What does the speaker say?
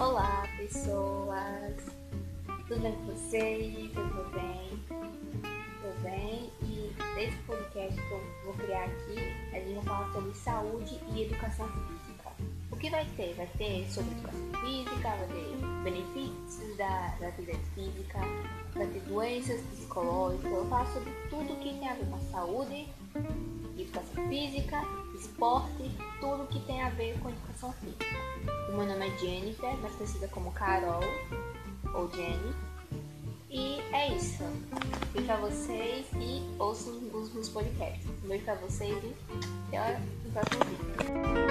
Olá, pessoas! Tudo bem com vocês? Tudo bem? Tudo bem? E nesse podcast que eu vou criar aqui, a gente vai falar sobre saúde e educação física. O que vai ter? Vai ter sobre educação física, vai ter benefícios da, da atividade física, vai ter doenças psicológicas, eu falar sobre tudo que tem a ver com a saúde, educação física, esporte, tudo que tem a ver com educação física. O meu nome é Jennifer, mais conhecida como Carol ou Jenny. E é isso. Beijo pra vocês e ouçam os meus podcasts. Beijo pra vocês e até o próximo vídeo.